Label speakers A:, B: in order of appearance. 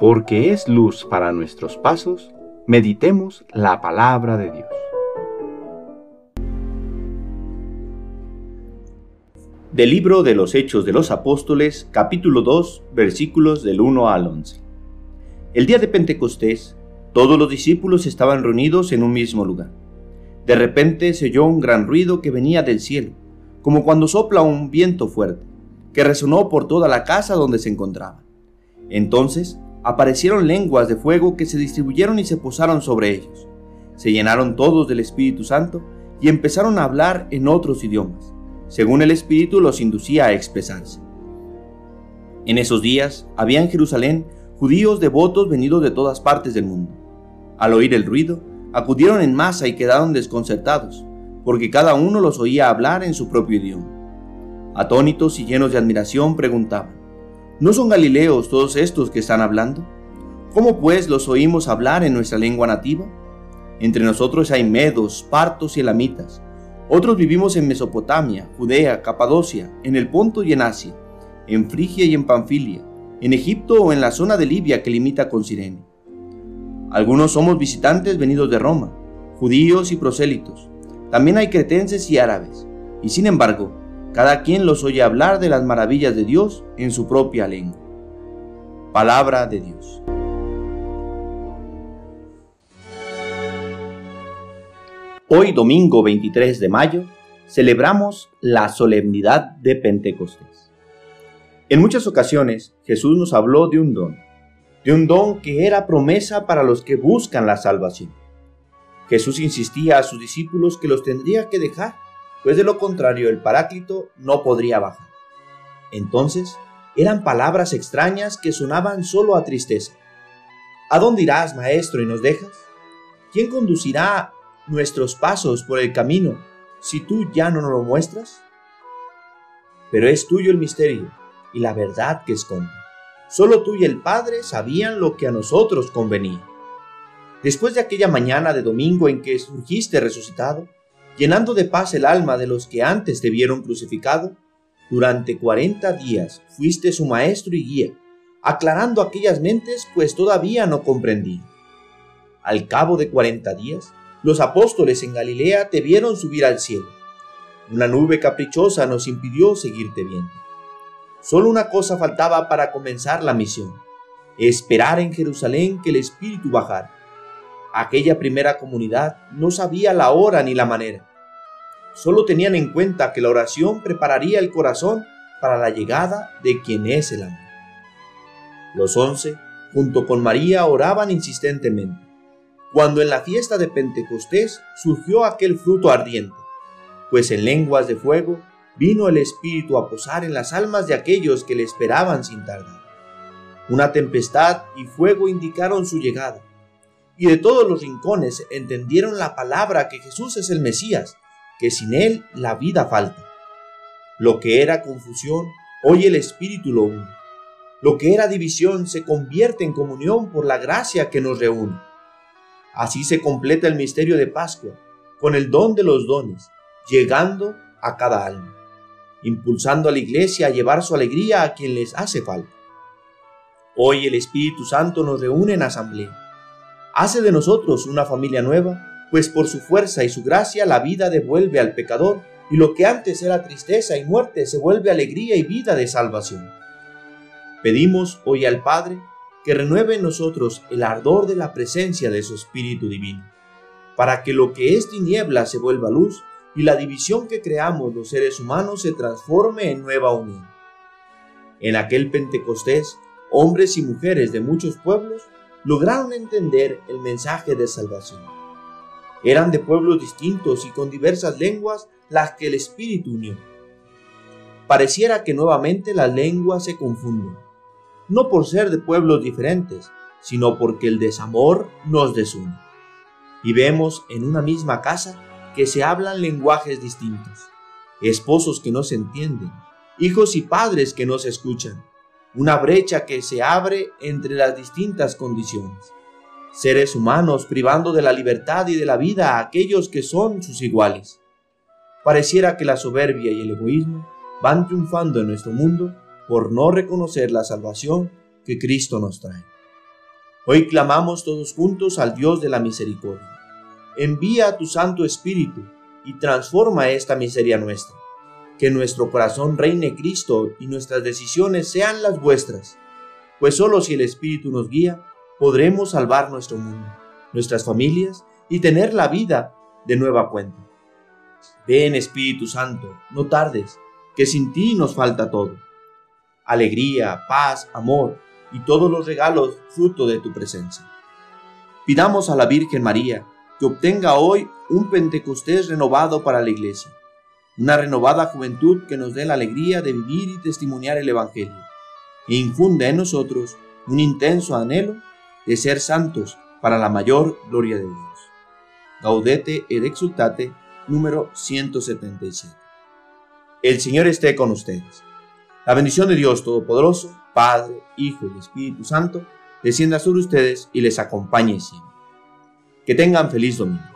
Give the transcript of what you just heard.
A: porque es luz para nuestros pasos, meditemos la palabra de Dios. Del libro de los Hechos de los Apóstoles, capítulo 2, versículos del 1 al 11. El día de Pentecostés, todos los discípulos estaban reunidos en un mismo lugar. De repente se oyó un gran ruido que venía del cielo, como cuando sopla un viento fuerte, que resonó por toda la casa donde se encontraban. Entonces aparecieron lenguas de fuego que se distribuyeron y se posaron sobre ellos. Se llenaron todos del Espíritu Santo y empezaron a hablar en otros idiomas, según el Espíritu los inducía a expresarse. En esos días había en Jerusalén judíos devotos venidos de todas partes del mundo. Al oír el ruido, acudieron en masa y quedaron desconcertados, porque cada uno los oía hablar en su propio idioma. Atónitos y llenos de admiración preguntaban, ¿No son galileos todos estos que están hablando? ¿Cómo pues los oímos hablar en nuestra lengua nativa? Entre nosotros hay medos, partos y elamitas. Otros vivimos en Mesopotamia, Judea, Capadocia, en el Ponto y en Asia, en Frigia y en Panfilia, en Egipto o en la zona de Libia que limita con Sirene. Algunos somos visitantes venidos de Roma, judíos y prosélitos. También hay cretenses y árabes. Y sin embargo, cada quien los oye hablar de las maravillas de Dios en su propia lengua. Palabra de Dios. Hoy domingo 23 de mayo celebramos la solemnidad de Pentecostés. En muchas ocasiones Jesús nos habló de un don, de un don que era promesa para los que buscan la salvación. Jesús insistía a sus discípulos que los tendría que dejar pues de lo contrario el Paráclito no podría bajar. Entonces, eran palabras extrañas que sonaban solo a tristeza. ¿A dónde irás, maestro, y nos dejas? ¿Quién conducirá nuestros pasos por el camino si tú ya no nos lo muestras? Pero es tuyo el misterio y la verdad que esconde. Solo tú y el Padre sabían lo que a nosotros convenía. Después de aquella mañana de domingo en que surgiste resucitado, llenando de paz el alma de los que antes te vieron crucificado, durante cuarenta días fuiste su maestro y guía, aclarando aquellas mentes pues todavía no comprendían. Al cabo de cuarenta días, los apóstoles en Galilea te vieron subir al cielo. Una nube caprichosa nos impidió seguirte viendo. Solo una cosa faltaba para comenzar la misión, esperar en Jerusalén que el Espíritu bajara. Aquella primera comunidad no sabía la hora ni la manera, solo tenían en cuenta que la oración prepararía el corazón para la llegada de quien es el amor. Los once, junto con María, oraban insistentemente, cuando en la fiesta de Pentecostés surgió aquel fruto ardiente, pues en lenguas de fuego vino el Espíritu a posar en las almas de aquellos que le esperaban sin tardar. Una tempestad y fuego indicaron su llegada, y de todos los rincones entendieron la palabra que Jesús es el Mesías, que sin Él la vida falta. Lo que era confusión, hoy el Espíritu lo une. Lo que era división se convierte en comunión por la gracia que nos reúne. Así se completa el misterio de Pascua, con el don de los dones, llegando a cada alma, impulsando a la iglesia a llevar su alegría a quien les hace falta. Hoy el Espíritu Santo nos reúne en asamblea. Hace de nosotros una familia nueva pues por su fuerza y su gracia la vida devuelve al pecador, y lo que antes era tristeza y muerte se vuelve alegría y vida de salvación. Pedimos hoy al Padre que renueve en nosotros el ardor de la presencia de su Espíritu Divino, para que lo que es tiniebla se vuelva luz y la división que creamos los seres humanos se transforme en nueva unión. En aquel Pentecostés, hombres y mujeres de muchos pueblos lograron entender el mensaje de salvación eran de pueblos distintos y con diversas lenguas las que el Espíritu unió. Pareciera que nuevamente las lenguas se confunden, no por ser de pueblos diferentes, sino porque el desamor nos desune. Y vemos en una misma casa que se hablan lenguajes distintos, esposos que no se entienden, hijos y padres que no se escuchan, una brecha que se abre entre las distintas condiciones seres humanos privando de la libertad y de la vida a aquellos que son sus iguales. Pareciera que la soberbia y el egoísmo van triunfando en nuestro mundo por no reconocer la salvación que Cristo nos trae. Hoy clamamos todos juntos al Dios de la misericordia. Envía tu Santo Espíritu y transforma esta miseria nuestra. Que nuestro corazón reine Cristo y nuestras decisiones sean las vuestras, pues solo si el Espíritu nos guía, podremos salvar nuestro mundo, nuestras familias y tener la vida de nueva cuenta. Ven Espíritu Santo, no tardes, que sin ti nos falta todo. Alegría, paz, amor y todos los regalos fruto de tu presencia. Pidamos a la Virgen María que obtenga hoy un Pentecostés renovado para la Iglesia, una renovada juventud que nos dé la alegría de vivir y testimoniar el Evangelio, e infunde en nosotros un intenso anhelo de ser santos para la mayor gloria de Dios. Gaudete et exultate número 177. El Señor esté con ustedes. La bendición de Dios Todopoderoso, Padre, Hijo y Espíritu Santo, descienda sobre ustedes y les acompañe siempre. Que tengan feliz domingo.